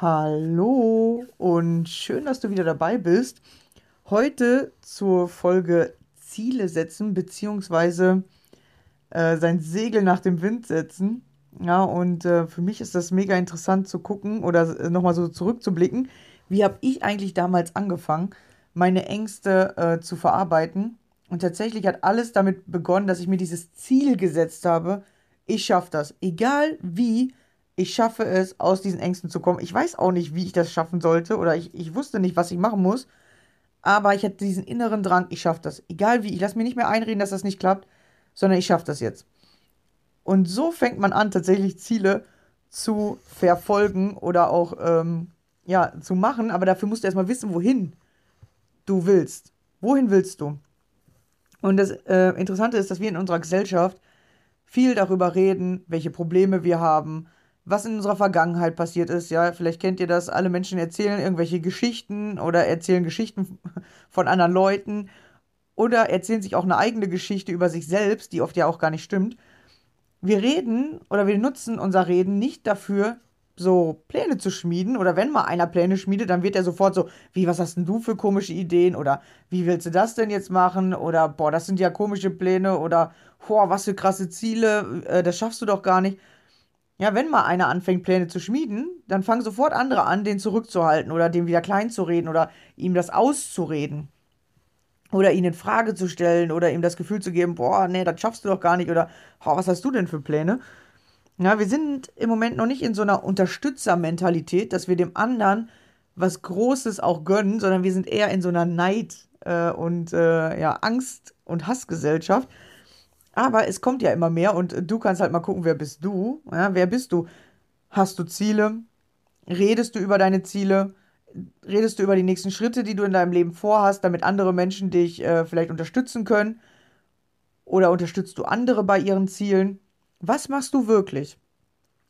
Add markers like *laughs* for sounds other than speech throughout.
Hallo und schön, dass du wieder dabei bist. Heute zur Folge Ziele setzen beziehungsweise äh, sein Segel nach dem Wind setzen. Ja, und äh, für mich ist das mega interessant zu gucken oder äh, nochmal so zurückzublicken. Wie habe ich eigentlich damals angefangen, meine Ängste äh, zu verarbeiten? Und tatsächlich hat alles damit begonnen, dass ich mir dieses Ziel gesetzt habe. Ich schaffe das. Egal wie, ich schaffe es, aus diesen Ängsten zu kommen. Ich weiß auch nicht, wie ich das schaffen sollte oder ich, ich wusste nicht, was ich machen muss. Aber ich hatte diesen inneren Drang, ich schaffe das. Egal wie, ich lasse mir nicht mehr einreden, dass das nicht klappt, sondern ich schaffe das jetzt. Und so fängt man an, tatsächlich Ziele zu verfolgen oder auch ähm, ja, zu machen. Aber dafür musst du erstmal wissen, wohin du willst. Wohin willst du? Und das äh, Interessante ist, dass wir in unserer Gesellschaft viel darüber reden, welche Probleme wir haben, was in unserer Vergangenheit passiert ist. Ja, vielleicht kennt ihr das. Alle Menschen erzählen irgendwelche Geschichten oder erzählen Geschichten *laughs* von anderen Leuten oder erzählen sich auch eine eigene Geschichte über sich selbst, die oft ja auch gar nicht stimmt wir reden oder wir nutzen unser Reden nicht dafür, so Pläne zu schmieden. Oder wenn mal einer Pläne schmiedet, dann wird er sofort so, wie, was hast denn du für komische Ideen? Oder wie willst du das denn jetzt machen? Oder boah, das sind ja komische Pläne. Oder boah, was für krasse Ziele, äh, das schaffst du doch gar nicht. Ja, wenn mal einer anfängt, Pläne zu schmieden, dann fangen sofort andere an, den zurückzuhalten oder dem wieder klein zu reden oder ihm das auszureden oder ihn in Frage zu stellen oder ihm das Gefühl zu geben, boah, nee, das schaffst du doch gar nicht oder oh, was hast du denn für Pläne? Ja, wir sind im Moment noch nicht in so einer Unterstützermentalität, dass wir dem anderen was Großes auch gönnen, sondern wir sind eher in so einer Neid äh, und äh, ja, Angst- und Hassgesellschaft. Aber es kommt ja immer mehr und du kannst halt mal gucken, wer bist du? Ja, wer bist du? Hast du Ziele? Redest du über deine Ziele? redest du über die nächsten Schritte, die du in deinem Leben vorhast, damit andere Menschen dich äh, vielleicht unterstützen können? Oder unterstützt du andere bei ihren Zielen? Was machst du wirklich?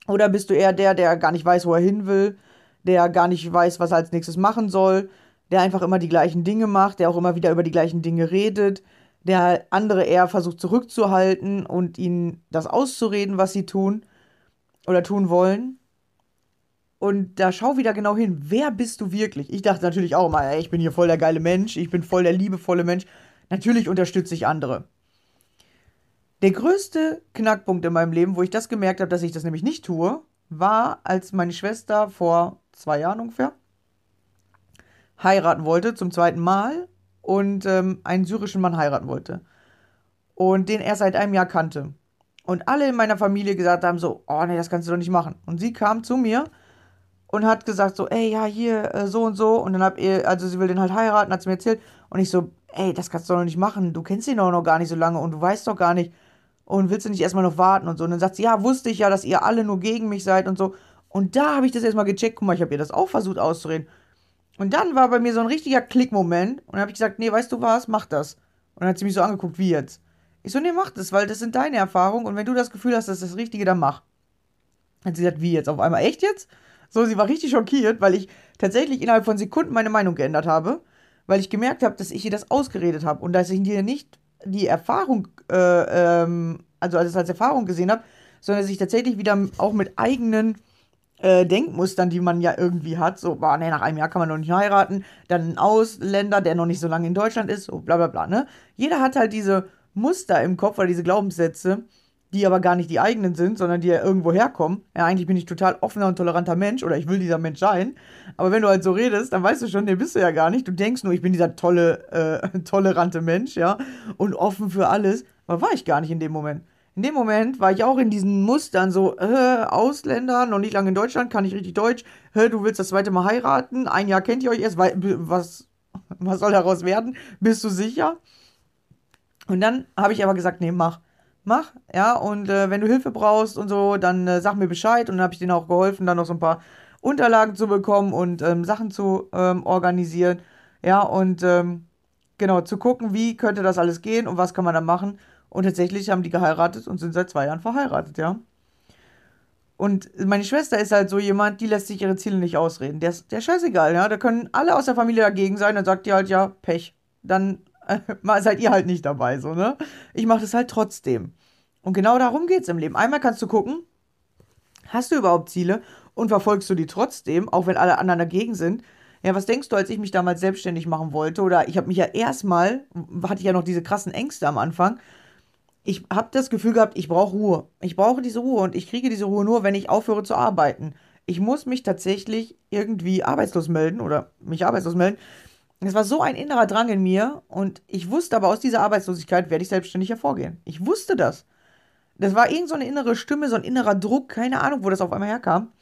Oder bist du eher der, der gar nicht weiß, wo er hin will, der gar nicht weiß, was er als nächstes machen soll, der einfach immer die gleichen Dinge macht, der auch immer wieder über die gleichen Dinge redet, der andere eher versucht zurückzuhalten und ihnen das auszureden, was sie tun oder tun wollen. Und da schau wieder genau hin, wer bist du wirklich? Ich dachte natürlich auch mal, ich bin hier voll der geile Mensch, ich bin voll der liebevolle Mensch. Natürlich unterstütze ich andere. Der größte Knackpunkt in meinem Leben, wo ich das gemerkt habe, dass ich das nämlich nicht tue, war, als meine Schwester vor zwei Jahren ungefähr heiraten wollte, zum zweiten Mal, und ähm, einen syrischen Mann heiraten wollte. Und den er seit einem Jahr kannte. Und alle in meiner Familie gesagt haben so, oh nee, das kannst du doch nicht machen. Und sie kam zu mir und hat gesagt so, ey, ja, hier, äh, so und so. Und dann hab ihr, also sie will den halt heiraten, hat sie mir erzählt. Und ich so, ey, das kannst du doch nicht machen. Du kennst ihn doch noch gar nicht so lange und du weißt doch gar nicht. Und willst du nicht erstmal noch warten und so. Und dann sagt sie, ja, wusste ich ja, dass ihr alle nur gegen mich seid und so. Und da habe ich das erstmal gecheckt. Guck mal, ich habe ihr das auch versucht auszureden. Und dann war bei mir so ein richtiger Klickmoment. Und dann habe ich gesagt, nee, weißt du was, mach das. Und dann hat sie mich so angeguckt, wie jetzt? Ich so, nee, mach das, weil das sind deine Erfahrungen. Und wenn du das Gefühl hast, das ist das Richtige, dann mach. Hat sie gesagt, wie jetzt? Auf einmal echt jetzt? So, sie war richtig schockiert, weil ich tatsächlich innerhalb von Sekunden meine Meinung geändert habe, weil ich gemerkt habe, dass ich ihr das ausgeredet habe und dass ich dir nicht die Erfahrung, äh, ähm, also als, als Erfahrung gesehen habe, sondern dass ich tatsächlich wieder auch mit eigenen äh, Denkmustern, die man ja irgendwie hat, so, boah, nee, nach einem Jahr kann man noch nicht heiraten, dann ein Ausländer, der noch nicht so lange in Deutschland ist, so, bla bla bla, ne? Jeder hat halt diese Muster im Kopf oder diese Glaubenssätze, die aber gar nicht die eigenen sind, sondern die ja irgendwo herkommen. Ja, eigentlich bin ich total offener und toleranter Mensch oder ich will dieser Mensch sein. Aber wenn du halt so redest, dann weißt du schon, nee, bist du ja gar nicht. Du denkst nur, ich bin dieser tolle, äh, *laughs* tolerante Mensch, ja, und offen für alles. Aber war ich gar nicht in dem Moment. In dem Moment war ich auch in diesen Mustern so, äh, Ausländer, noch nicht lange in Deutschland, kann ich richtig Deutsch, hä, du willst das zweite Mal heiraten, ein Jahr kennt ihr euch erst, was, *laughs* was soll daraus werden? Bist du sicher? Und dann habe ich aber gesagt, nee, mach mach, ja, und äh, wenn du Hilfe brauchst und so, dann äh, sag mir Bescheid und dann habe ich denen auch geholfen, dann noch so ein paar Unterlagen zu bekommen und ähm, Sachen zu ähm, organisieren, ja, und ähm, genau, zu gucken, wie könnte das alles gehen und was kann man da machen. Und tatsächlich haben die geheiratet und sind seit zwei Jahren verheiratet, ja. Und meine Schwester ist halt so jemand, die lässt sich ihre Ziele nicht ausreden. Der ist, der scheißegal, ja. Da können alle aus der Familie dagegen sein, dann sagt die halt, ja, Pech. Dann *laughs* äh, seid ihr halt nicht dabei, so, ne? Ich mache das halt trotzdem. Und genau darum geht es im Leben. Einmal kannst du gucken, hast du überhaupt Ziele und verfolgst du die trotzdem, auch wenn alle anderen dagegen sind. Ja, was denkst du, als ich mich damals selbstständig machen wollte? Oder ich habe mich ja erstmal, hatte ich ja noch diese krassen Ängste am Anfang. Ich habe das Gefühl gehabt, ich brauche Ruhe. Ich brauche diese Ruhe und ich kriege diese Ruhe nur, wenn ich aufhöre zu arbeiten. Ich muss mich tatsächlich irgendwie arbeitslos melden oder mich arbeitslos melden, es war so ein innerer Drang in mir und ich wusste aber, aus dieser Arbeitslosigkeit werde ich selbstständig hervorgehen. Ich wusste das. Das war irgend so eine innere Stimme, so ein innerer Druck, keine Ahnung, wo das auf einmal herkam.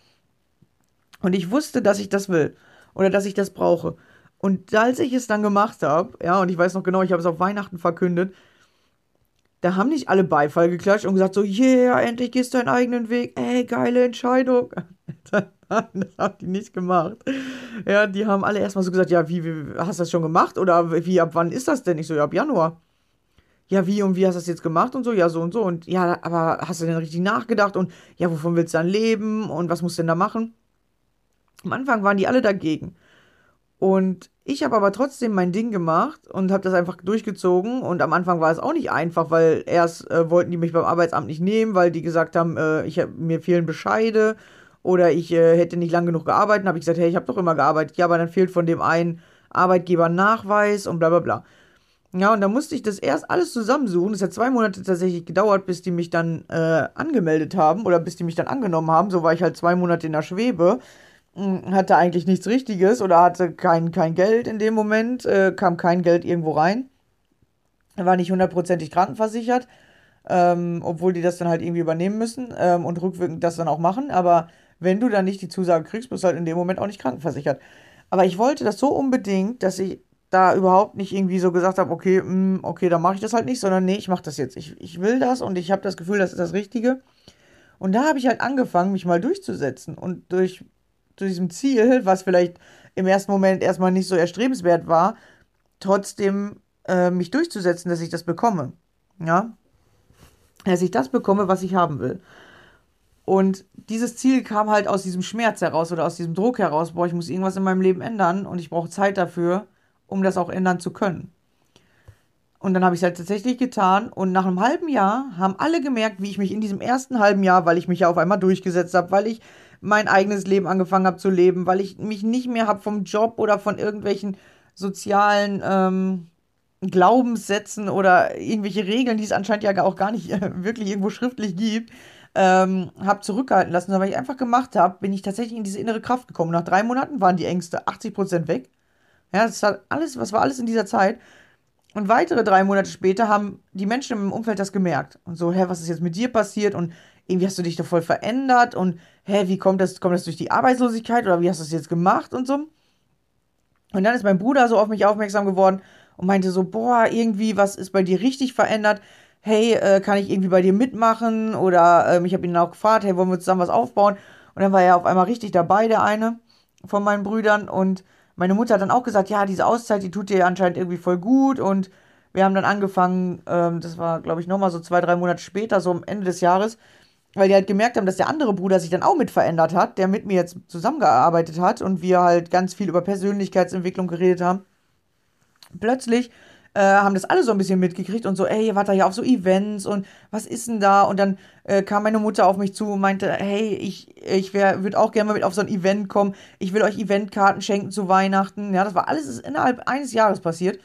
Und ich wusste, dass ich das will oder dass ich das brauche. Und als ich es dann gemacht habe, ja, und ich weiß noch genau, ich habe es auf Weihnachten verkündet, da haben nicht alle Beifall geklatscht und gesagt so, yeah, endlich gehst du deinen eigenen Weg, ey, geile Entscheidung. *laughs* das haben die nicht gemacht. Ja, die haben alle erstmal so gesagt, ja, wie, wie, hast du das schon gemacht? Oder wie, ab wann ist das denn? Ich so, ja, ab Januar. Ja, wie und wie hast du das jetzt gemacht und so? Ja, so und so. Und ja, aber hast du denn richtig nachgedacht? Und ja, wovon willst du dann leben? Und was musst du denn da machen? Am Anfang waren die alle dagegen. Und ich habe aber trotzdem mein Ding gemacht und habe das einfach durchgezogen. Und am Anfang war es auch nicht einfach, weil erst äh, wollten die mich beim Arbeitsamt nicht nehmen, weil die gesagt haben, äh, ich hab, mir fehlen Bescheide oder ich äh, hätte nicht lang genug gearbeitet. habe ich gesagt, hey, ich habe doch immer gearbeitet. Ja, aber dann fehlt von dem einen Arbeitgeber Nachweis und bla bla bla. Ja, und da musste ich das erst alles zusammensuchen. Es hat zwei Monate tatsächlich gedauert, bis die mich dann äh, angemeldet haben oder bis die mich dann angenommen haben. So war ich halt zwei Monate in der Schwebe. Hatte eigentlich nichts Richtiges oder hatte kein, kein Geld in dem Moment, äh, kam kein Geld irgendwo rein. War nicht hundertprozentig krankenversichert, ähm, obwohl die das dann halt irgendwie übernehmen müssen ähm, und rückwirkend das dann auch machen. Aber wenn du dann nicht die Zusage kriegst, bist du halt in dem Moment auch nicht krankenversichert. Aber ich wollte das so unbedingt, dass ich da überhaupt nicht irgendwie so gesagt habe, okay, mh, mm, okay, dann mache ich das halt nicht, sondern nee, ich mache das jetzt. Ich, ich will das und ich habe das Gefühl, das ist das Richtige. Und da habe ich halt angefangen, mich mal durchzusetzen. Und durch, durch diesem Ziel, was vielleicht im ersten Moment erstmal nicht so erstrebenswert war, trotzdem äh, mich durchzusetzen, dass ich das bekomme. Ja? Dass ich das bekomme, was ich haben will. Und dieses Ziel kam halt aus diesem Schmerz heraus oder aus diesem Druck heraus, boah, ich muss irgendwas in meinem Leben ändern und ich brauche Zeit dafür, um das auch ändern zu können. Und dann habe ich es halt tatsächlich getan. Und nach einem halben Jahr haben alle gemerkt, wie ich mich in diesem ersten halben Jahr, weil ich mich ja auf einmal durchgesetzt habe, weil ich mein eigenes Leben angefangen habe zu leben, weil ich mich nicht mehr habe vom Job oder von irgendwelchen sozialen ähm, Glaubenssätzen oder irgendwelche Regeln, die es anscheinend ja auch gar nicht *laughs* wirklich irgendwo schriftlich gibt, ähm, habe zurückhalten lassen. Aber weil ich einfach gemacht habe, bin ich tatsächlich in diese innere Kraft gekommen. Nach drei Monaten waren die Ängste 80% weg. Ja, das hat alles, was war alles in dieser Zeit. Und weitere drei Monate später haben die Menschen im Umfeld das gemerkt. Und so, hä, was ist jetzt mit dir passiert? Und irgendwie hast du dich doch voll verändert. Und hä, wie kommt das? Kommt das durch die Arbeitslosigkeit oder wie hast du das jetzt gemacht und so? Und dann ist mein Bruder so auf mich aufmerksam geworden und meinte so, boah, irgendwie, was ist bei dir richtig verändert? Hey, äh, kann ich irgendwie bei dir mitmachen? Oder ähm, ich habe ihn auch gefragt, hey, wollen wir zusammen was aufbauen? Und dann war er auf einmal richtig dabei, der eine von meinen Brüdern. Und meine Mutter hat dann auch gesagt, ja, diese Auszeit, die tut dir anscheinend irgendwie voll gut. Und wir haben dann angefangen, ähm, das war, glaube ich, nochmal so zwei, drei Monate später, so am Ende des Jahres, weil die halt gemerkt haben, dass der andere Bruder sich dann auch mit verändert hat, der mit mir jetzt zusammengearbeitet hat und wir halt ganz viel über Persönlichkeitsentwicklung geredet haben. Plötzlich äh, haben das alle so ein bisschen mitgekriegt und so, ey, ihr wart da ja auf so Events und was ist denn da? Und dann äh, kam meine Mutter auf mich zu und meinte, hey, ich, ich würde auch gerne mal mit auf so ein Event kommen. Ich will euch Eventkarten schenken zu Weihnachten. Ja, das war alles innerhalb eines Jahres passiert.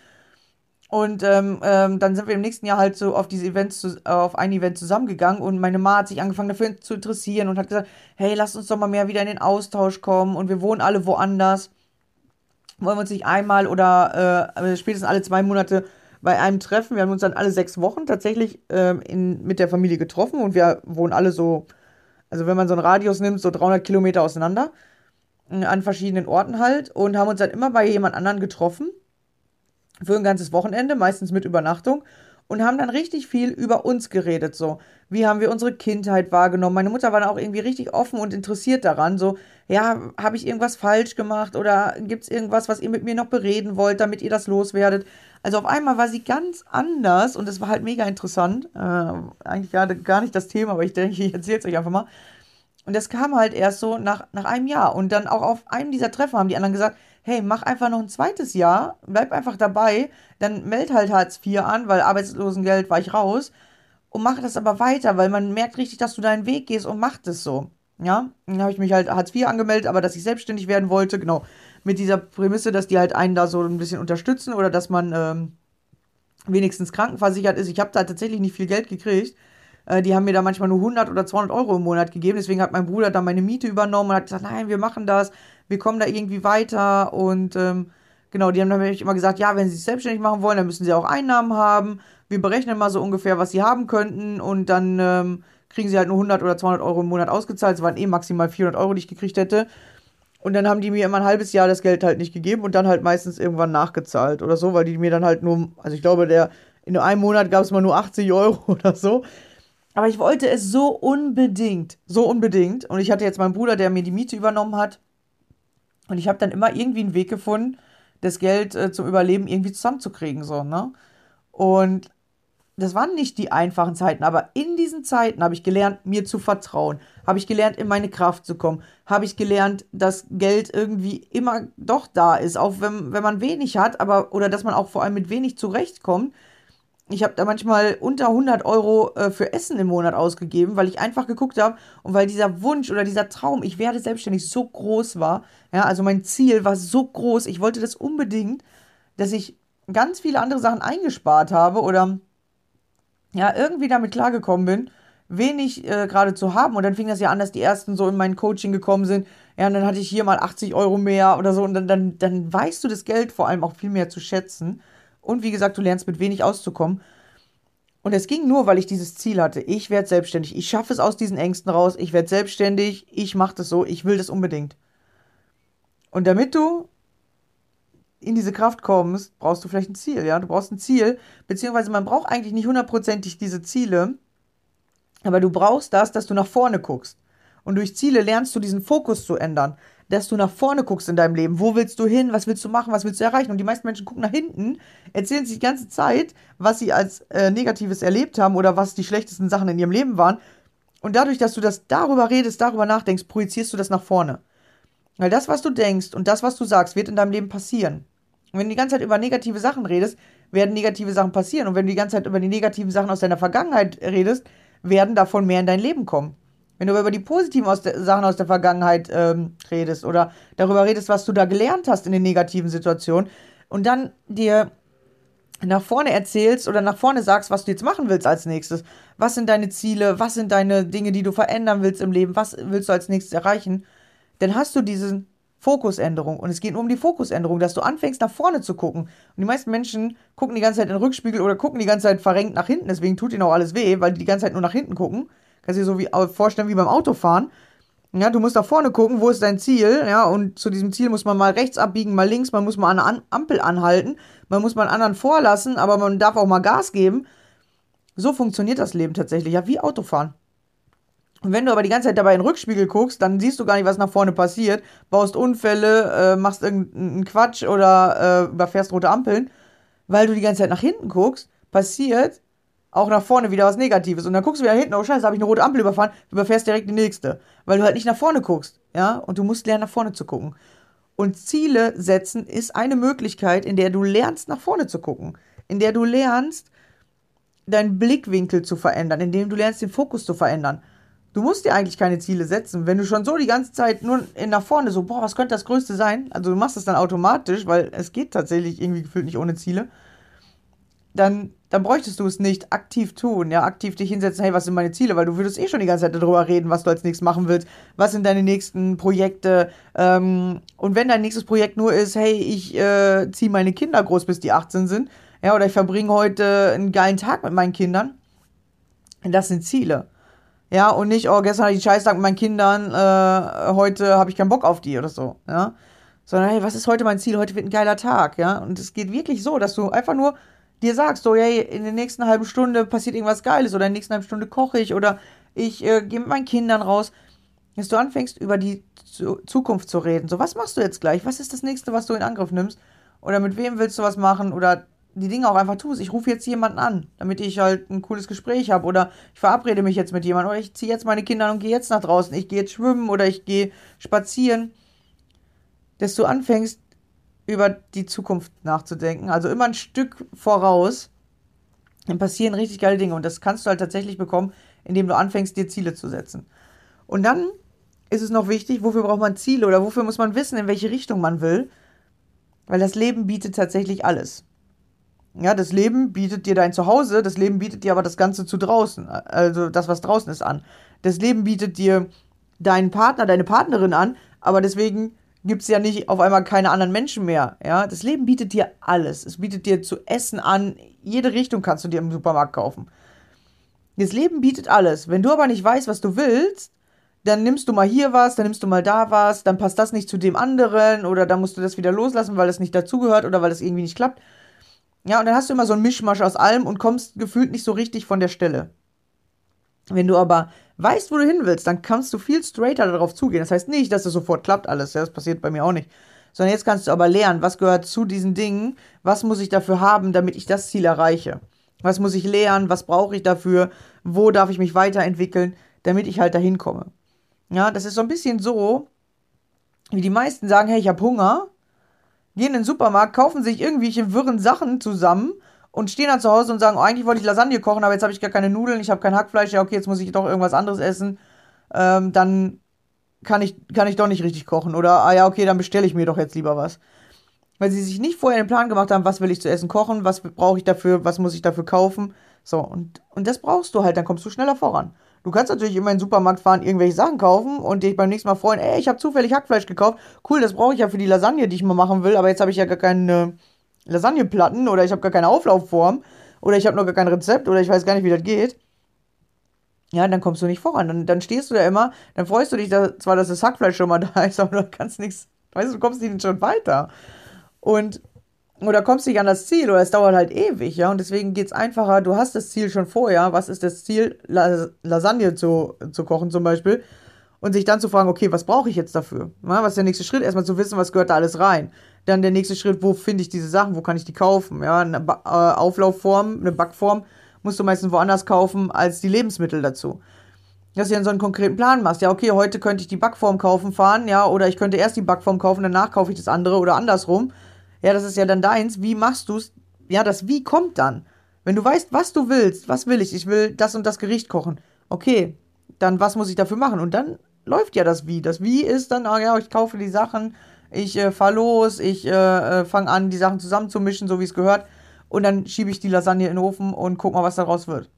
Und ähm, ähm, dann sind wir im nächsten Jahr halt so auf diese Events, zu, auf ein Event zusammengegangen und meine Ma hat sich angefangen dafür zu interessieren und hat gesagt, hey, lass uns doch mal mehr wieder in den Austausch kommen und wir wohnen alle woanders. Wollen wir uns nicht einmal oder äh, spätestens alle zwei Monate bei einem treffen? Wir haben uns dann alle sechs Wochen tatsächlich äh, in, mit der Familie getroffen und wir wohnen alle so, also wenn man so einen Radius nimmt, so 300 Kilometer auseinander, äh, an verschiedenen Orten halt und haben uns dann immer bei jemand anderen getroffen für ein ganzes Wochenende, meistens mit Übernachtung und haben dann richtig viel über uns geredet, so. Wie haben wir unsere Kindheit wahrgenommen? Meine Mutter war dann auch irgendwie richtig offen und interessiert daran, so, ja, habe ich irgendwas falsch gemacht oder gibt es irgendwas, was ihr mit mir noch bereden wollt, damit ihr das loswerdet? Also auf einmal war sie ganz anders und es war halt mega interessant. Äh, eigentlich gerade gar nicht das Thema, aber ich denke, *laughs* ich erzähle es euch einfach mal. Und das kam halt erst so nach, nach einem Jahr. Und dann auch auf einem dieser Treffen haben die anderen gesagt, hey, mach einfach noch ein zweites Jahr, bleib einfach dabei, dann meld halt Hartz IV an, weil Arbeitslosengeld war ich raus und mach das aber weiter, weil man merkt richtig, dass du deinen Weg gehst und mach das so. Ja, dann habe ich mich halt Hartz IV angemeldet, aber dass ich selbstständig werden wollte, genau, mit dieser Prämisse, dass die halt einen da so ein bisschen unterstützen oder dass man ähm, wenigstens krankenversichert ist. Ich habe da tatsächlich nicht viel Geld gekriegt. Äh, die haben mir da manchmal nur 100 oder 200 Euro im Monat gegeben. Deswegen hat mein Bruder dann meine Miete übernommen und hat gesagt, nein, wir machen das wir kommen da irgendwie weiter und ähm, genau, die haben dann nämlich immer gesagt, ja, wenn sie sich selbstständig machen wollen, dann müssen sie auch Einnahmen haben. Wir berechnen mal so ungefähr, was sie haben könnten und dann ähm, kriegen sie halt nur 100 oder 200 Euro im Monat ausgezahlt. Es waren eh maximal 400 Euro, die ich gekriegt hätte. Und dann haben die mir immer ein halbes Jahr das Geld halt nicht gegeben und dann halt meistens irgendwann nachgezahlt oder so, weil die mir dann halt nur, also ich glaube, der in einem Monat gab es mal nur 80 Euro *laughs* oder so. Aber ich wollte es so unbedingt, so unbedingt. Und ich hatte jetzt meinen Bruder, der mir die Miete übernommen hat. Und ich habe dann immer irgendwie einen Weg gefunden, das Geld äh, zum Überleben irgendwie zusammenzukriegen, so, ne? Und das waren nicht die einfachen Zeiten, aber in diesen Zeiten habe ich gelernt, mir zu vertrauen, habe ich gelernt, in meine Kraft zu kommen, habe ich gelernt, dass Geld irgendwie immer doch da ist, auch wenn, wenn man wenig hat, aber oder dass man auch vor allem mit wenig zurechtkommt, ich habe da manchmal unter 100 Euro äh, für Essen im Monat ausgegeben, weil ich einfach geguckt habe und weil dieser Wunsch oder dieser Traum, ich werde selbstständig, so groß war. Ja, also mein Ziel war so groß, ich wollte das unbedingt, dass ich ganz viele andere Sachen eingespart habe oder ja, irgendwie damit klargekommen bin, wenig äh, gerade zu haben. Und dann fing das ja an, dass die ersten so in mein Coaching gekommen sind. Ja, und dann hatte ich hier mal 80 Euro mehr oder so. Und dann, dann, dann weißt du das Geld vor allem auch viel mehr zu schätzen. Und wie gesagt, du lernst mit wenig auszukommen. Und es ging nur, weil ich dieses Ziel hatte. Ich werde selbstständig. Ich schaffe es aus diesen Ängsten raus. Ich werde selbstständig. Ich mache das so. Ich will das unbedingt. Und damit du in diese Kraft kommst, brauchst du vielleicht ein Ziel, ja? Du brauchst ein Ziel, beziehungsweise man braucht eigentlich nicht hundertprozentig diese Ziele, aber du brauchst das, dass du nach vorne guckst. Und durch Ziele lernst du diesen Fokus zu ändern dass du nach vorne guckst in deinem Leben. Wo willst du hin? Was willst du machen? Was willst du erreichen? Und die meisten Menschen gucken nach hinten, erzählen sich die ganze Zeit, was sie als äh, Negatives erlebt haben oder was die schlechtesten Sachen in ihrem Leben waren. Und dadurch, dass du das darüber redest, darüber nachdenkst, projizierst du das nach vorne. Weil das, was du denkst und das, was du sagst, wird in deinem Leben passieren. Und wenn du die ganze Zeit über negative Sachen redest, werden negative Sachen passieren. Und wenn du die ganze Zeit über die negativen Sachen aus deiner Vergangenheit redest, werden davon mehr in dein Leben kommen. Wenn du über die positiven aus der, Sachen aus der Vergangenheit ähm, redest oder darüber redest, was du da gelernt hast in den negativen Situationen und dann dir nach vorne erzählst oder nach vorne sagst, was du jetzt machen willst als nächstes. Was sind deine Ziele? Was sind deine Dinge, die du verändern willst im Leben? Was willst du als nächstes erreichen? Dann hast du diese Fokusänderung. Und es geht nur um die Fokusänderung, dass du anfängst, nach vorne zu gucken. Und die meisten Menschen gucken die ganze Zeit in den Rückspiegel oder gucken die ganze Zeit verrenkt nach hinten. Deswegen tut ihnen auch alles weh, weil die die ganze Zeit nur nach hinten gucken. Kannst du dir so wie, vorstellen wie beim Autofahren. Ja, du musst nach vorne gucken, wo ist dein Ziel, ja, und zu diesem Ziel muss man mal rechts abbiegen, mal links, man muss mal der Ampel anhalten, man muss mal einen anderen vorlassen, aber man darf auch mal Gas geben. So funktioniert das Leben tatsächlich, ja, wie Autofahren. Und wenn du aber die ganze Zeit dabei in den Rückspiegel guckst, dann siehst du gar nicht, was nach vorne passiert, baust Unfälle, äh, machst irgendeinen Quatsch oder äh, überfährst rote Ampeln, weil du die ganze Zeit nach hinten guckst, passiert auch nach vorne wieder was Negatives. Und dann guckst du wieder hinten, oh scheiße, habe ich eine rote Ampel überfahren, du überfährst direkt die nächste. Weil du halt nicht nach vorne guckst, ja, und du musst lernen, nach vorne zu gucken. Und Ziele setzen ist eine Möglichkeit, in der du lernst, nach vorne zu gucken. In der du lernst, deinen Blickwinkel zu verändern, indem du lernst, den Fokus zu verändern. Du musst dir eigentlich keine Ziele setzen. Wenn du schon so die ganze Zeit nur nach vorne so, boah, was könnte das Größte sein? Also du machst es dann automatisch, weil es geht tatsächlich irgendwie gefühlt nicht ohne Ziele dann, dann bräuchtest du es nicht aktiv tun, ja, aktiv dich hinsetzen, hey, was sind meine Ziele? Weil du würdest eh schon die ganze Zeit darüber reden, was du als nächstes machen willst, was sind deine nächsten Projekte. Ähm, und wenn dein nächstes Projekt nur ist, hey, ich äh, ziehe meine Kinder groß, bis die 18 sind, ja, oder ich verbringe heute einen geilen Tag mit meinen Kindern, das sind Ziele. Ja, und nicht, oh, gestern hatte ich einen Scheißtag mit meinen Kindern, äh, heute habe ich keinen Bock auf die oder so, ja. Sondern, hey, was ist heute mein Ziel? Heute wird ein geiler Tag, ja. Und es geht wirklich so, dass du einfach nur dir sagst, so, hey, in der nächsten halben Stunde passiert irgendwas Geiles oder in der nächsten halben Stunde koche ich oder ich äh, gehe mit meinen Kindern raus, dass du anfängst, über die Zukunft zu reden. So, was machst du jetzt gleich? Was ist das nächste, was du in Angriff nimmst? Oder mit wem willst du was machen? Oder die Dinge auch einfach tust. Ich rufe jetzt jemanden an, damit ich halt ein cooles Gespräch habe. Oder ich verabrede mich jetzt mit jemandem. Oder ich ziehe jetzt meine Kinder und gehe jetzt nach draußen. Ich gehe jetzt schwimmen oder ich gehe spazieren. Dass du anfängst, über die Zukunft nachzudenken. Also immer ein Stück voraus. Dann passieren richtig geile Dinge. Und das kannst du halt tatsächlich bekommen, indem du anfängst, dir Ziele zu setzen. Und dann ist es noch wichtig, wofür braucht man Ziele oder wofür muss man wissen, in welche Richtung man will. Weil das Leben bietet tatsächlich alles. Ja, das Leben bietet dir dein Zuhause, das Leben bietet dir aber das Ganze zu draußen, also das, was draußen ist, an. Das Leben bietet dir deinen Partner, deine Partnerin an, aber deswegen gibt es ja nicht auf einmal keine anderen Menschen mehr. Ja, das Leben bietet dir alles. Es bietet dir zu essen an. Jede Richtung kannst du dir im Supermarkt kaufen. Das Leben bietet alles. Wenn du aber nicht weißt, was du willst, dann nimmst du mal hier was, dann nimmst du mal da was, dann passt das nicht zu dem anderen oder dann musst du das wieder loslassen, weil das nicht dazugehört oder weil das irgendwie nicht klappt. Ja, und dann hast du immer so ein Mischmasch aus allem und kommst gefühlt nicht so richtig von der Stelle. Wenn du aber weißt, wo du hin willst, dann kannst du viel straighter darauf zugehen. Das heißt nicht, dass es sofort klappt alles. Ja, das passiert bei mir auch nicht. Sondern jetzt kannst du aber lernen, was gehört zu diesen Dingen, was muss ich dafür haben, damit ich das Ziel erreiche. Was muss ich lernen, was brauche ich dafür, wo darf ich mich weiterentwickeln, damit ich halt dahin komme. Ja, das ist so ein bisschen so, wie die meisten sagen, hey, ich habe Hunger, gehen in den Supermarkt, kaufen sich irgendwelche wirren Sachen zusammen und stehen dann zu Hause und sagen, oh, eigentlich wollte ich Lasagne kochen, aber jetzt habe ich gar keine Nudeln, ich habe kein Hackfleisch, ja okay, jetzt muss ich doch irgendwas anderes essen. Ähm, dann kann ich, kann ich doch nicht richtig kochen. Oder, ah ja, okay, dann bestelle ich mir doch jetzt lieber was. Weil sie sich nicht vorher den Plan gemacht haben, was will ich zu essen kochen, was brauche ich dafür, was muss ich dafür kaufen. So, und, und das brauchst du halt, dann kommst du schneller voran. Du kannst natürlich immer in den Supermarkt fahren, irgendwelche Sachen kaufen und dich beim nächsten Mal freuen, ey, ich habe zufällig Hackfleisch gekauft. Cool, das brauche ich ja für die Lasagne, die ich mal machen will, aber jetzt habe ich ja gar keine Lasagneplatten oder ich habe gar keine Auflaufform oder ich habe noch gar kein Rezept oder ich weiß gar nicht, wie das geht. Ja, dann kommst du nicht voran. Dann, dann stehst du da immer, dann freust du dich da, zwar, dass das Hackfleisch schon mal *laughs* da ist, aber du kannst nichts, weißt du, du kommst nicht schon weiter. Und, oder kommst nicht an das Ziel oder es dauert halt ewig, ja, und deswegen geht es einfacher, du hast das Ziel schon vorher, was ist das Ziel, Lasagne zu, zu kochen zum Beispiel, und sich dann zu fragen, okay, was brauche ich jetzt dafür? Was ist der nächste Schritt? Erstmal zu wissen, was gehört da alles rein. Dann der nächste Schritt, wo finde ich diese Sachen, wo kann ich die kaufen? Ja, eine ba äh, Auflaufform, eine Backform musst du meistens woanders kaufen als die Lebensmittel dazu. dass du dann so einen konkreten Plan machst. Ja, okay, heute könnte ich die Backform kaufen, fahren, ja, oder ich könnte erst die Backform kaufen, danach kaufe ich das andere oder andersrum. Ja, das ist ja dann deins. Wie machst du es? Ja, das Wie kommt dann. Wenn du weißt, was du willst, was will ich? Ich will das und das Gericht kochen. Okay, dann was muss ich dafür machen? Und dann läuft ja das Wie. Das Wie ist dann, ah ja, ich kaufe die Sachen, ich äh, fahre los, ich äh, äh, fange an, die Sachen zusammenzumischen, so wie es gehört. Und dann schiebe ich die Lasagne in den Ofen und guck mal, was daraus wird.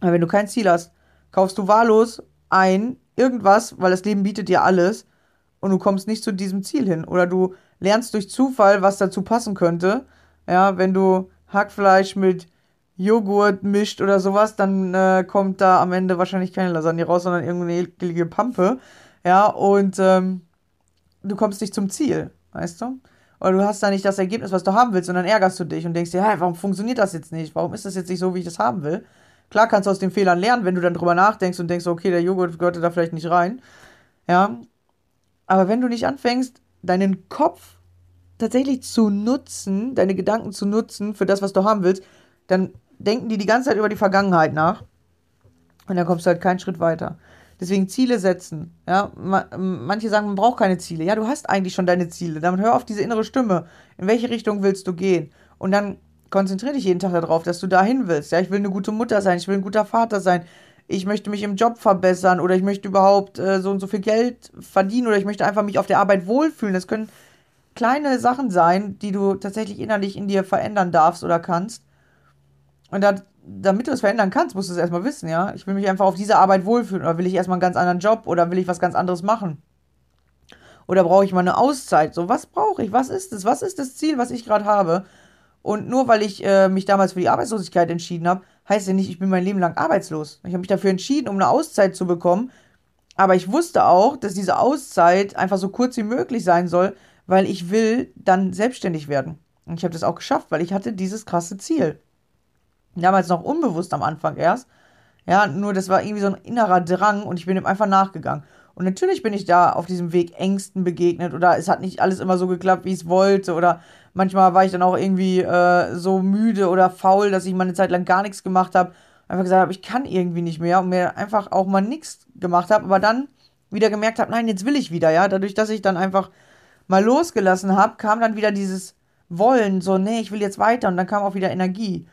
Aber wenn du kein Ziel hast, kaufst du wahllos ein irgendwas, weil das Leben bietet dir alles und du kommst nicht zu diesem Ziel hin. Oder du lernst durch Zufall, was dazu passen könnte. Ja, wenn du Hackfleisch mit Joghurt mischt oder sowas, dann äh, kommt da am Ende wahrscheinlich keine Lasagne raus, sondern irgendeine eklige Pampe. Ja, und ähm, du kommst nicht zum Ziel, weißt du? Oder du hast da nicht das Ergebnis, was du haben willst, und dann ärgerst du dich und denkst dir, hey, warum funktioniert das jetzt nicht? Warum ist das jetzt nicht so, wie ich das haben will? Klar kannst du aus den Fehlern lernen, wenn du dann drüber nachdenkst und denkst, okay, der Joghurt gehörte da vielleicht nicht rein. Ja. Aber wenn du nicht anfängst, deinen Kopf tatsächlich zu nutzen, deine Gedanken zu nutzen für das, was du haben willst, dann denken die die ganze Zeit über die Vergangenheit nach. Und dann kommst du halt keinen Schritt weiter. Deswegen Ziele setzen. Ja, manche sagen, man braucht keine Ziele. Ja, du hast eigentlich schon deine Ziele. Dann hör auf diese innere Stimme. In welche Richtung willst du gehen? Und dann konzentriere dich jeden Tag darauf, dass du dahin willst. Ja, ich will eine gute Mutter sein, ich will ein guter Vater sein, ich möchte mich im Job verbessern oder ich möchte überhaupt äh, so und so viel Geld verdienen oder ich möchte einfach mich auf der Arbeit wohlfühlen. Das können kleine Sachen sein, die du tatsächlich innerlich in dir verändern darfst oder kannst. Und da, damit du es verändern kannst, musst du es erstmal wissen, ja. Ich will mich einfach auf diese Arbeit wohlfühlen oder will ich erstmal einen ganz anderen Job oder will ich was ganz anderes machen? Oder brauche ich mal eine Auszeit? So, was brauche ich? Was ist es? Was ist das Ziel, was ich gerade habe? Und nur weil ich äh, mich damals für die Arbeitslosigkeit entschieden habe, heißt ja nicht, ich bin mein Leben lang arbeitslos. Ich habe mich dafür entschieden, um eine Auszeit zu bekommen. Aber ich wusste auch, dass diese Auszeit einfach so kurz wie möglich sein soll, weil ich will dann selbstständig werden. Und ich habe das auch geschafft, weil ich hatte dieses krasse Ziel. Damals noch unbewusst am Anfang erst. Ja, nur das war irgendwie so ein innerer Drang und ich bin ihm einfach nachgegangen. Und natürlich bin ich da auf diesem Weg Ängsten begegnet oder es hat nicht alles immer so geklappt, wie ich es wollte oder Manchmal war ich dann auch irgendwie äh, so müde oder faul, dass ich mal eine Zeit lang gar nichts gemacht habe. Einfach gesagt habe, ich kann irgendwie nicht mehr und mir einfach auch mal nichts gemacht habe, aber dann wieder gemerkt habe, nein, jetzt will ich wieder, ja. Dadurch, dass ich dann einfach mal losgelassen habe, kam dann wieder dieses Wollen, so, nee, ich will jetzt weiter und dann kam auch wieder Energie.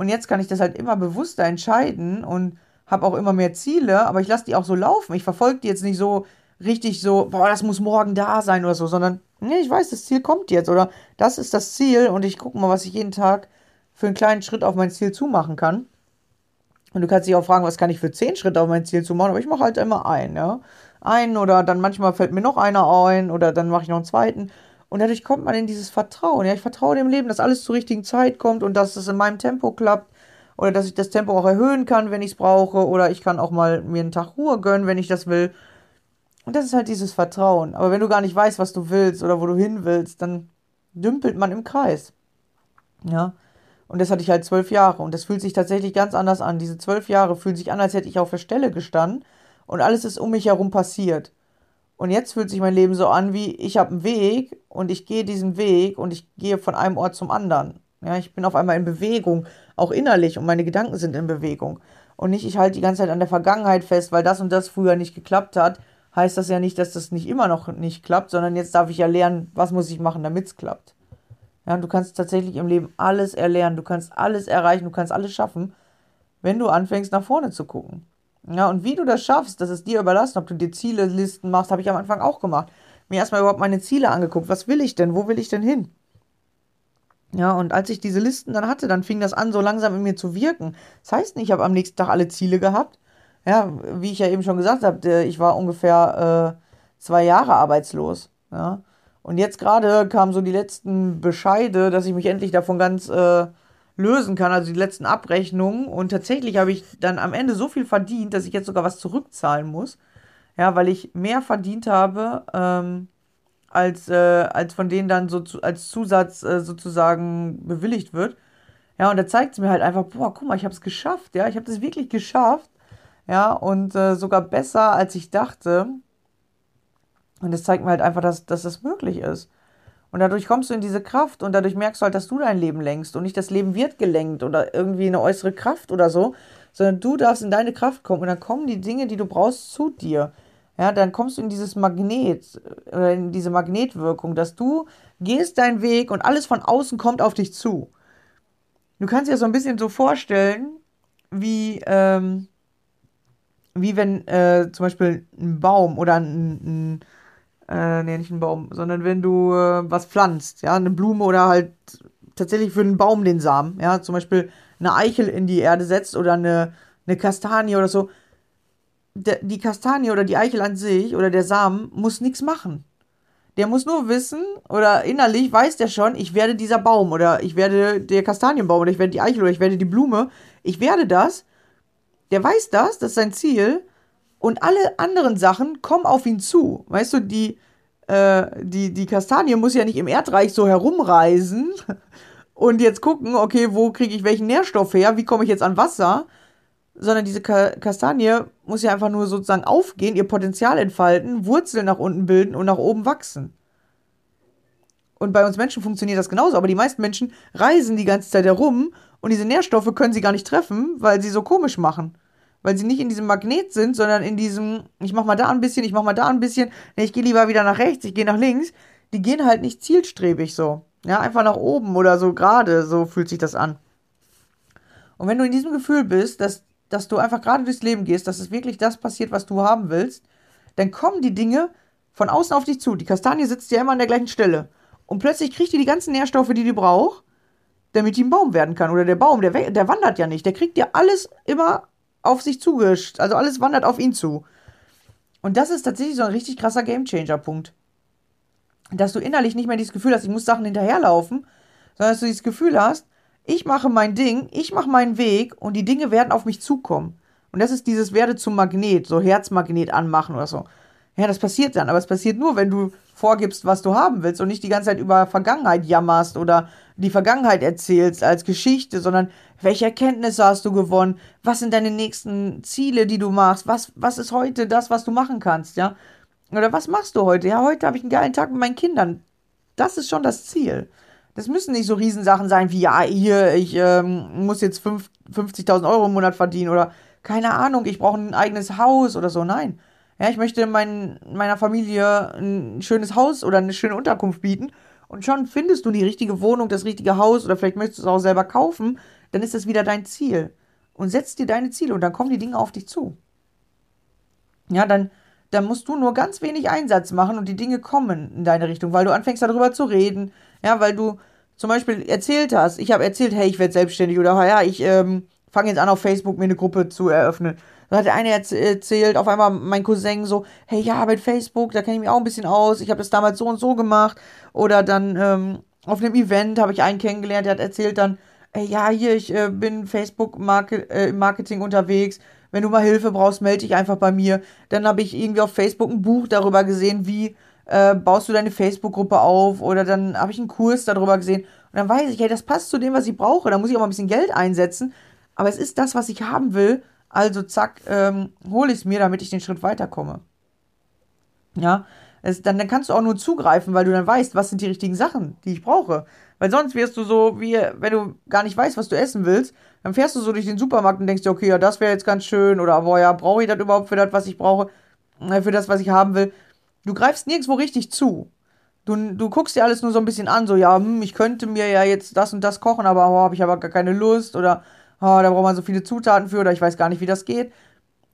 Und jetzt kann ich das halt immer bewusster entscheiden und habe auch immer mehr Ziele, aber ich lasse die auch so laufen. Ich verfolge die jetzt nicht so richtig so, boah, das muss morgen da sein oder so, sondern nee, ich weiß, das Ziel kommt jetzt oder das ist das Ziel und ich gucke mal, was ich jeden Tag für einen kleinen Schritt auf mein Ziel zumachen kann. Und du kannst dich auch fragen, was kann ich für zehn Schritte auf mein Ziel zumachen, aber ich mache halt immer einen, ja. Einen oder dann manchmal fällt mir noch einer ein oder dann mache ich noch einen zweiten. Und dadurch kommt man in dieses Vertrauen. Ja, ich vertraue dem Leben, dass alles zur richtigen Zeit kommt und dass es in meinem Tempo klappt. Oder dass ich das Tempo auch erhöhen kann, wenn ich es brauche. Oder ich kann auch mal mir einen Tag Ruhe gönnen, wenn ich das will. Und das ist halt dieses Vertrauen. Aber wenn du gar nicht weißt, was du willst oder wo du hin willst, dann dümpelt man im Kreis. Ja. Und das hatte ich halt zwölf Jahre. Und das fühlt sich tatsächlich ganz anders an. Diese zwölf Jahre fühlen sich an, als hätte ich auf der Stelle gestanden und alles ist um mich herum passiert. Und jetzt fühlt sich mein Leben so an, wie ich habe einen Weg und ich gehe diesen Weg und ich gehe von einem Ort zum anderen. Ja, ich bin auf einmal in Bewegung, auch innerlich und meine Gedanken sind in Bewegung. Und nicht, ich halte die ganze Zeit an der Vergangenheit fest, weil das und das früher nicht geklappt hat heißt das ja nicht, dass das nicht immer noch nicht klappt, sondern jetzt darf ich ja lernen, was muss ich machen, damit es klappt. Ja, du kannst tatsächlich im Leben alles erlernen, du kannst alles erreichen, du kannst alles schaffen, wenn du anfängst, nach vorne zu gucken. Ja, und wie du das schaffst, das ist dir überlassen, ob du dir Ziele-Listen machst, habe ich am Anfang auch gemacht. Mir erstmal überhaupt meine Ziele angeguckt. Was will ich denn? Wo will ich denn hin? Ja, und als ich diese Listen dann hatte, dann fing das an, so langsam in mir zu wirken. Das heißt nicht, ich habe am nächsten Tag alle Ziele gehabt, ja, wie ich ja eben schon gesagt habe, ich war ungefähr äh, zwei Jahre arbeitslos. Ja. Und jetzt gerade kamen so die letzten Bescheide, dass ich mich endlich davon ganz äh, lösen kann, also die letzten Abrechnungen. Und tatsächlich habe ich dann am Ende so viel verdient, dass ich jetzt sogar was zurückzahlen muss. Ja, weil ich mehr verdient habe, ähm, als, äh, als von denen dann so zu, als Zusatz äh, sozusagen bewilligt wird. Ja, und da zeigt es mir halt einfach, boah, guck mal, ich habe es geschafft, ja, ich habe das wirklich geschafft ja, und äh, sogar besser, als ich dachte. Und das zeigt mir halt einfach, dass, dass das möglich ist. Und dadurch kommst du in diese Kraft und dadurch merkst du halt, dass du dein Leben lenkst und nicht das Leben wird gelenkt oder irgendwie eine äußere Kraft oder so, sondern du darfst in deine Kraft kommen und dann kommen die Dinge, die du brauchst, zu dir. Ja, dann kommst du in dieses Magnet, äh, in diese Magnetwirkung, dass du gehst deinen Weg und alles von außen kommt auf dich zu. Du kannst dir so ein bisschen so vorstellen, wie, ähm, wie wenn äh, zum Beispiel ein Baum oder ein, ein äh, nee, nicht ein Baum, sondern wenn du äh, was pflanzt, ja, eine Blume oder halt tatsächlich für einen Baum den Samen, ja, zum Beispiel eine Eichel in die Erde setzt oder eine, eine Kastanie oder so, de, die Kastanie oder die Eichel an sich oder der Samen muss nichts machen. Der muss nur wissen oder innerlich weiß der schon, ich werde dieser Baum oder ich werde der Kastanienbaum oder ich werde die Eichel oder ich werde die Blume. Ich werde das. Der weiß das, das ist sein Ziel. Und alle anderen Sachen kommen auf ihn zu. Weißt du, die, äh, die, die Kastanie muss ja nicht im Erdreich so herumreisen *laughs* und jetzt gucken, okay, wo kriege ich welchen Nährstoff her, wie komme ich jetzt an Wasser, sondern diese Ka Kastanie muss ja einfach nur sozusagen aufgehen, ihr Potenzial entfalten, Wurzeln nach unten bilden und nach oben wachsen. Und bei uns Menschen funktioniert das genauso, aber die meisten Menschen reisen die ganze Zeit herum und diese Nährstoffe können sie gar nicht treffen, weil sie so komisch machen. Weil sie nicht in diesem Magnet sind, sondern in diesem, ich mach mal da ein bisschen, ich mach mal da ein bisschen, nee, ich gehe lieber wieder nach rechts, ich gehe nach links. Die gehen halt nicht zielstrebig so. Ja, einfach nach oben oder so gerade, so fühlt sich das an. Und wenn du in diesem Gefühl bist, dass, dass du einfach gerade durchs Leben gehst, dass es wirklich das passiert, was du haben willst, dann kommen die Dinge von außen auf dich zu. Die Kastanie sitzt ja immer an der gleichen Stelle. Und plötzlich kriegt die die ganzen Nährstoffe, die die braucht, damit die ein Baum werden kann. Oder der Baum, der, der wandert ja nicht. Der kriegt ja alles immer auf sich zugescht. Also alles wandert auf ihn zu. Und das ist tatsächlich so ein richtig krasser Gamechanger-Punkt dass du innerlich nicht mehr dieses Gefühl hast, ich muss Sachen hinterherlaufen, sondern dass du dieses Gefühl hast, ich mache mein Ding, ich mache meinen Weg und die Dinge werden auf mich zukommen. Und das ist dieses werde zum Magnet, so Herzmagnet anmachen oder so. Ja, das passiert dann, aber es passiert nur, wenn du vorgibst, was du haben willst und nicht die ganze Zeit über Vergangenheit jammerst oder die Vergangenheit erzählst als Geschichte, sondern welche Erkenntnisse hast du gewonnen? Was sind deine nächsten Ziele, die du machst? Was, was ist heute das, was du machen kannst, ja? Oder was machst du heute? Ja, heute habe ich einen geilen Tag mit meinen Kindern. Das ist schon das Ziel. Das müssen nicht so Riesensachen sein wie, ja, hier, ich ähm, muss jetzt 50.000 Euro im Monat verdienen oder keine Ahnung, ich brauche ein eigenes Haus oder so. Nein. Ja, ich möchte mein, meiner Familie ein schönes Haus oder eine schöne Unterkunft bieten. Und schon findest du die richtige Wohnung, das richtige Haus oder vielleicht möchtest du es auch selber kaufen. Dann ist das wieder dein Ziel. Und setzt dir deine Ziele und dann kommen die Dinge auf dich zu. Ja, dann dann musst du nur ganz wenig Einsatz machen und die Dinge kommen in deine Richtung, weil du anfängst darüber zu reden. Ja, weil du zum Beispiel erzählt hast, ich habe erzählt, hey, ich werde selbstständig oder ja, ich ähm, fange jetzt an auf Facebook mir eine Gruppe zu eröffnen. Da hat der eine erzählt, auf einmal mein Cousin so, hey, ja, mit Facebook, da kenne ich mich auch ein bisschen aus, ich habe das damals so und so gemacht. Oder dann ähm, auf einem Event habe ich einen kennengelernt, der hat erzählt dann, hey, ja, hier, ich äh, bin Facebook-Marketing äh, unterwegs wenn du mal Hilfe brauchst, melde dich einfach bei mir. Dann habe ich irgendwie auf Facebook ein Buch darüber gesehen, wie äh, baust du deine Facebook-Gruppe auf. Oder dann habe ich einen Kurs darüber gesehen. Und dann weiß ich, hey, das passt zu dem, was ich brauche. Da muss ich auch mal ein bisschen Geld einsetzen. Aber es ist das, was ich haben will. Also zack, ähm, hole ich es mir, damit ich den Schritt weiterkomme. Ja, es, dann, dann kannst du auch nur zugreifen, weil du dann weißt, was sind die richtigen Sachen, die ich brauche. Weil sonst wirst du so, wie wenn du gar nicht weißt, was du essen willst, dann fährst du so durch den Supermarkt und denkst dir, okay, ja, das wäre jetzt ganz schön oder boah, ja, brauche ich das überhaupt für das, was ich brauche, äh, für das, was ich haben will. Du greifst nirgendwo richtig zu. Du, du guckst dir alles nur so ein bisschen an, so, ja, hm, ich könnte mir ja jetzt das und das kochen, aber oh, habe ich aber gar keine Lust oder oh, da braucht man so viele Zutaten für oder ich weiß gar nicht, wie das geht.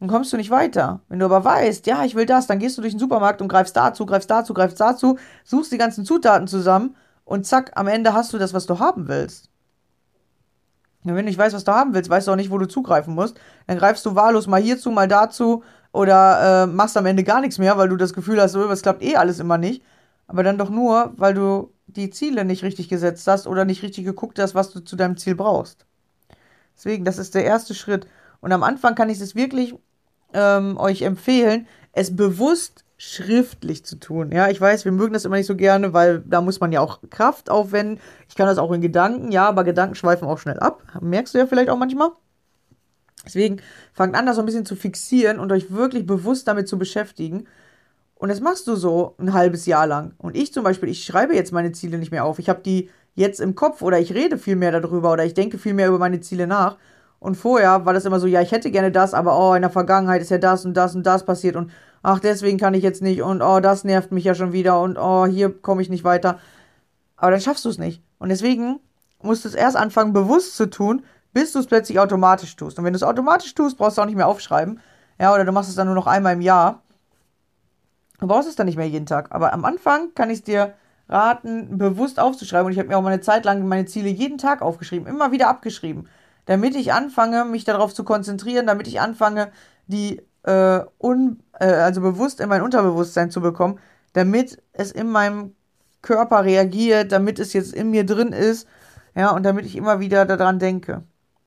Dann kommst du nicht weiter. Wenn du aber weißt, ja, ich will das, dann gehst du durch den Supermarkt und greifst dazu, greifst dazu, greifst dazu, suchst die ganzen Zutaten zusammen und zack, am Ende hast du das, was du haben willst. Und wenn du nicht weißt, was du haben willst, weißt du auch nicht, wo du zugreifen musst. Dann greifst du wahllos mal hierzu, mal dazu oder äh, machst am Ende gar nichts mehr, weil du das Gefühl hast, so, es klappt eh alles immer nicht. Aber dann doch nur, weil du die Ziele nicht richtig gesetzt hast oder nicht richtig geguckt hast, was du zu deinem Ziel brauchst. Deswegen, das ist der erste Schritt. Und am Anfang kann ich es wirklich ähm, euch empfehlen, es bewusst schriftlich zu tun. Ja, ich weiß, wir mögen das immer nicht so gerne, weil da muss man ja auch Kraft aufwenden. Ich kann das auch in Gedanken, ja, aber Gedanken schweifen auch schnell ab. Merkst du ja vielleicht auch manchmal. Deswegen fangt an, das so ein bisschen zu fixieren und euch wirklich bewusst damit zu beschäftigen. Und das machst du so ein halbes Jahr lang. Und ich zum Beispiel, ich schreibe jetzt meine Ziele nicht mehr auf. Ich habe die jetzt im Kopf oder ich rede viel mehr darüber oder ich denke viel mehr über meine Ziele nach. Und vorher war das immer so, ja, ich hätte gerne das, aber oh, in der Vergangenheit ist ja das und das und das passiert und ach, deswegen kann ich jetzt nicht und oh, das nervt mich ja schon wieder und oh, hier komme ich nicht weiter. Aber dann schaffst du es nicht. Und deswegen musst du es erst anfangen, bewusst zu tun, bis du es plötzlich automatisch tust. Und wenn du es automatisch tust, brauchst du auch nicht mehr aufschreiben. Ja, oder du machst es dann nur noch einmal im Jahr. Du brauchst es dann nicht mehr jeden Tag. Aber am Anfang kann ich es dir raten, bewusst aufzuschreiben. Und ich habe mir auch mal eine Zeit lang meine Ziele jeden Tag aufgeschrieben, immer wieder abgeschrieben. Damit ich anfange, mich darauf zu konzentrieren, damit ich anfange, die äh, un, äh, also bewusst in mein Unterbewusstsein zu bekommen, damit es in meinem Körper reagiert, damit es jetzt in mir drin ist, ja, und damit ich immer wieder daran denke.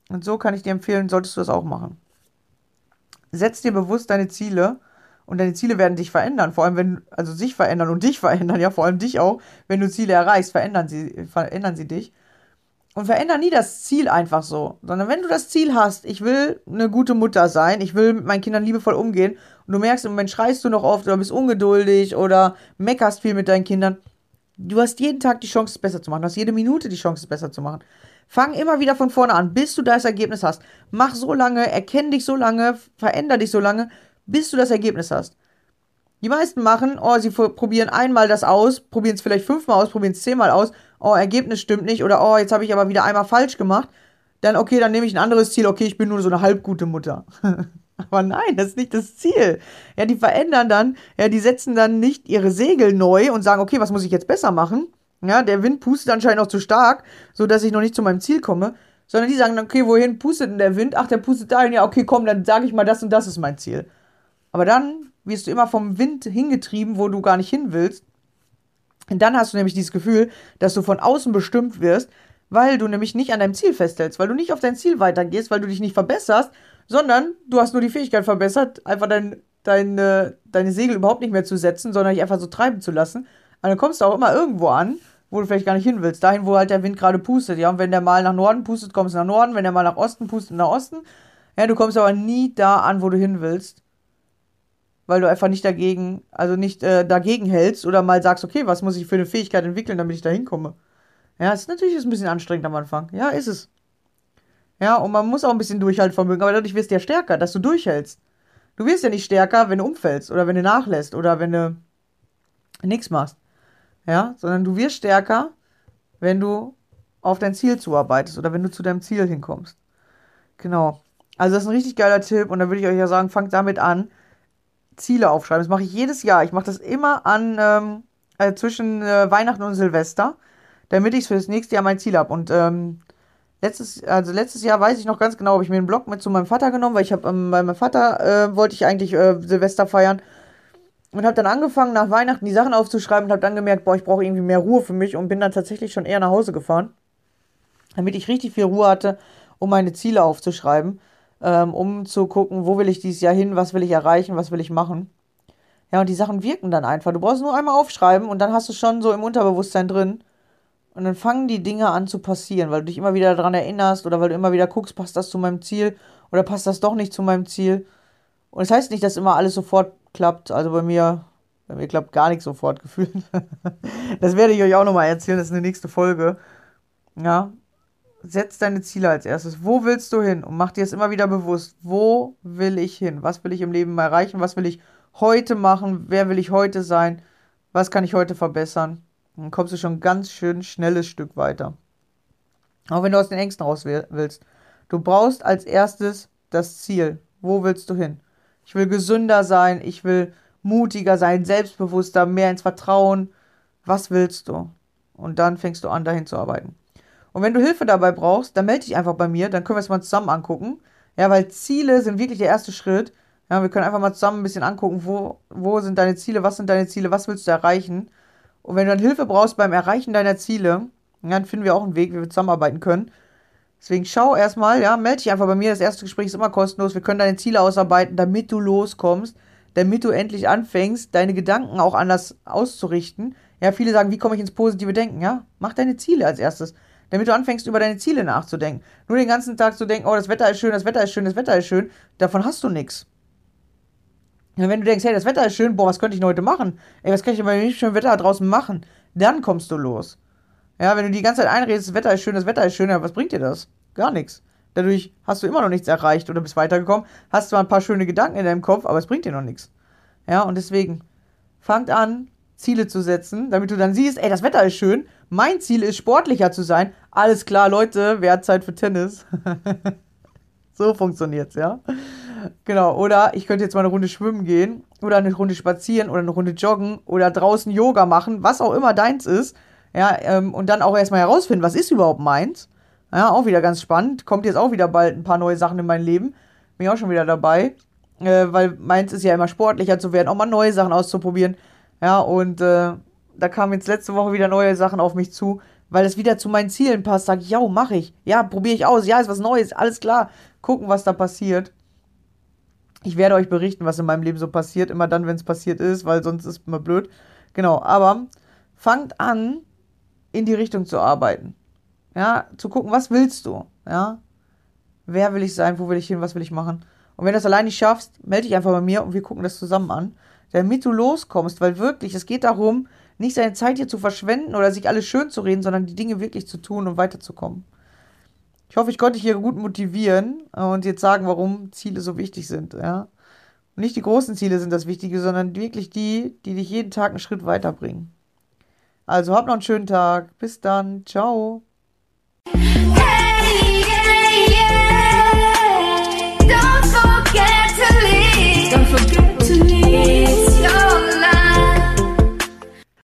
Und so kann ich dir empfehlen, solltest du das auch machen. Setz dir bewusst deine Ziele und deine Ziele werden dich verändern, vor allem wenn, also sich verändern und dich verändern, ja, vor allem dich auch. Wenn du Ziele erreichst, verändern sie, verändern sie dich. Und verändern nie das Ziel einfach so, sondern wenn du das Ziel hast, ich will eine gute Mutter sein, ich will mit meinen Kindern liebevoll umgehen und du merkst im Moment schreist du noch oft oder bist ungeduldig oder meckerst viel mit deinen Kindern, du hast jeden Tag die Chance, es besser zu machen, du hast jede Minute die Chance, es besser zu machen. Fang immer wieder von vorne an, bis du das Ergebnis hast. Mach so lange, erkenn dich so lange, veränder dich so lange, bis du das Ergebnis hast. Die meisten machen, oh, sie probieren einmal das aus, probieren es vielleicht fünfmal aus, probieren es zehnmal aus, oh, Ergebnis stimmt nicht oder oh, jetzt habe ich aber wieder einmal falsch gemacht. Dann, okay, dann nehme ich ein anderes Ziel, okay, ich bin nur so eine halbgute Mutter. *laughs* aber nein, das ist nicht das Ziel. Ja, die verändern dann, ja, die setzen dann nicht ihre Segel neu und sagen, okay, was muss ich jetzt besser machen? Ja, der Wind pustet anscheinend noch zu stark, sodass ich noch nicht zu meinem Ziel komme. Sondern die sagen dann, okay, wohin pustet denn der Wind? Ach, der pustet dahin, ja, okay, komm, dann sage ich mal, das und das ist mein Ziel. Aber dann wirst du immer vom Wind hingetrieben, wo du gar nicht hin willst. Und dann hast du nämlich dieses Gefühl, dass du von außen bestimmt wirst, weil du nämlich nicht an deinem Ziel festhältst, weil du nicht auf dein Ziel weitergehst, weil du dich nicht verbesserst, sondern du hast nur die Fähigkeit verbessert, einfach dein, deine, deine Segel überhaupt nicht mehr zu setzen, sondern dich einfach so treiben zu lassen. Und dann kommst du auch immer irgendwo an, wo du vielleicht gar nicht hin willst. Dahin, wo halt der Wind gerade pustet. Ja, und wenn der mal nach Norden pustet, kommst du nach Norden. Wenn der mal nach Osten pustet, nach Osten. Ja, du kommst aber nie da an, wo du hin willst weil du einfach nicht dagegen, also nicht äh, dagegen hältst oder mal sagst, okay, was muss ich für eine Fähigkeit entwickeln, damit ich da hinkomme. Ja, ist natürlich ist ein bisschen anstrengend am Anfang. Ja, ist es. Ja, und man muss auch ein bisschen Durchhaltevermögen, aber dadurch wirst du ja stärker, dass du durchhältst. Du wirst ja nicht stärker, wenn du umfällst oder wenn du nachlässt oder wenn du nichts machst. Ja, sondern du wirst stärker, wenn du auf dein Ziel zuarbeitest oder wenn du zu deinem Ziel hinkommst. Genau. Also das ist ein richtig geiler Tipp und da würde ich euch ja sagen, fangt damit an, Ziele aufschreiben. Das mache ich jedes Jahr. Ich mache das immer an ähm, äh, zwischen äh, Weihnachten und Silvester, damit ich für das nächste Jahr mein Ziel habe. Und ähm, letztes, also letztes Jahr weiß ich noch ganz genau, habe ich mir einen Blog mit zu meinem Vater genommen, weil ich habe ähm, bei meinem Vater äh, wollte ich eigentlich äh, Silvester feiern und habe dann angefangen nach Weihnachten die Sachen aufzuschreiben und habe dann gemerkt, boah, ich brauche irgendwie mehr Ruhe für mich und bin dann tatsächlich schon eher nach Hause gefahren, damit ich richtig viel Ruhe hatte, um meine Ziele aufzuschreiben ähm, um zu gucken, wo will ich dieses Jahr hin, was will ich erreichen, was will ich machen. Ja, und die Sachen wirken dann einfach. Du brauchst nur einmal aufschreiben und dann hast du schon so im Unterbewusstsein drin. Und dann fangen die Dinge an zu passieren, weil du dich immer wieder daran erinnerst oder weil du immer wieder guckst, passt das zu meinem Ziel oder passt das doch nicht zu meinem Ziel. Und das heißt nicht, dass immer alles sofort klappt. Also bei mir, bei mir klappt gar nichts sofort *laughs* gefühlt. das werde ich euch auch nochmal erzählen, das ist eine nächste Folge. Ja, setz deine Ziele als erstes. Wo willst du hin? Und mach dir es immer wieder bewusst. Wo will ich hin? Was will ich im Leben erreichen? Was will ich heute machen? Wer will ich heute sein? Was kann ich heute verbessern? Dann kommst du schon ganz schön schnelles Stück weiter. Auch wenn du aus den Ängsten raus willst. Du brauchst als erstes das Ziel. Wo willst du hin? Ich will gesünder sein. Ich will mutiger sein, selbstbewusster, mehr ins Vertrauen. Was willst du? Und dann fängst du an, dahin zu arbeiten. Und wenn du Hilfe dabei brauchst, dann melde dich einfach bei mir, dann können wir es mal zusammen angucken. Ja, weil Ziele sind wirklich der erste Schritt. Ja, wir können einfach mal zusammen ein bisschen angucken, wo, wo sind deine Ziele, was sind deine Ziele, was willst du erreichen. Und wenn du dann Hilfe brauchst beim Erreichen deiner Ziele, dann finden wir auch einen Weg, wie wir zusammenarbeiten können. Deswegen schau erstmal, ja, melde dich einfach bei mir. Das erste Gespräch ist immer kostenlos. Wir können deine Ziele ausarbeiten, damit du loskommst, damit du endlich anfängst, deine Gedanken auch anders auszurichten. Ja, viele sagen, wie komme ich ins positive Denken? Ja, mach deine Ziele als erstes damit du anfängst, über deine Ziele nachzudenken. Nur den ganzen Tag zu denken, oh, das Wetter ist schön, das Wetter ist schön, das Wetter ist schön, davon hast du nichts. Wenn du denkst, hey, das Wetter ist schön, boah, was könnte ich denn heute machen? Ey, was kann ich denn bei dem schönen Wetter draußen machen? Dann kommst du los. Ja, wenn du die ganze Zeit einredest, das Wetter ist schön, das Wetter ist schön, was bringt dir das? Gar nichts. Dadurch hast du immer noch nichts erreicht oder bist weitergekommen, hast zwar ein paar schöne Gedanken in deinem Kopf, aber es bringt dir noch nichts. Ja, und deswegen, fangt an, Ziele zu setzen, damit du dann siehst, ey, das Wetter ist schön, mein Ziel ist, sportlicher zu sein. Alles klar, Leute, wer hat Zeit für Tennis? *laughs* so funktioniert's, ja. Genau, oder ich könnte jetzt mal eine Runde schwimmen gehen, oder eine Runde spazieren, oder eine Runde joggen, oder draußen Yoga machen, was auch immer deins ist. Ja, ähm, und dann auch erstmal herausfinden, was ist überhaupt meins. Ja, auch wieder ganz spannend. Kommt jetzt auch wieder bald ein paar neue Sachen in mein Leben. Bin ich auch schon wieder dabei. Äh, weil meins ist ja immer sportlicher zu werden, auch mal neue Sachen auszuprobieren. Ja, und äh, da kamen jetzt letzte Woche wieder neue Sachen auf mich zu, weil es wieder zu meinen Zielen passt. Sag ich, ja, mach ich. Ja, probiere ich aus. Ja, ist was Neues. Alles klar. Gucken, was da passiert. Ich werde euch berichten, was in meinem Leben so passiert. Immer dann, wenn es passiert ist, weil sonst ist immer blöd. Genau, aber fangt an, in die Richtung zu arbeiten. Ja, zu gucken, was willst du? Ja, wer will ich sein, wo will ich hin, was will ich machen? Und wenn du das allein nicht schaffst, melde dich einfach bei mir und wir gucken das zusammen an, damit du loskommst, weil wirklich, es geht darum, nicht seine Zeit hier zu verschwenden oder sich alles schön zu reden, sondern die Dinge wirklich zu tun und weiterzukommen. Ich hoffe, ich konnte dich hier gut motivieren und jetzt sagen, warum Ziele so wichtig sind. Ja? Und nicht die großen Ziele sind das Wichtige, sondern wirklich die, die dich jeden Tag einen Schritt weiterbringen. Also habt noch einen schönen Tag. Bis dann. Ciao. Hey, yeah, yeah. Don't forget to leave.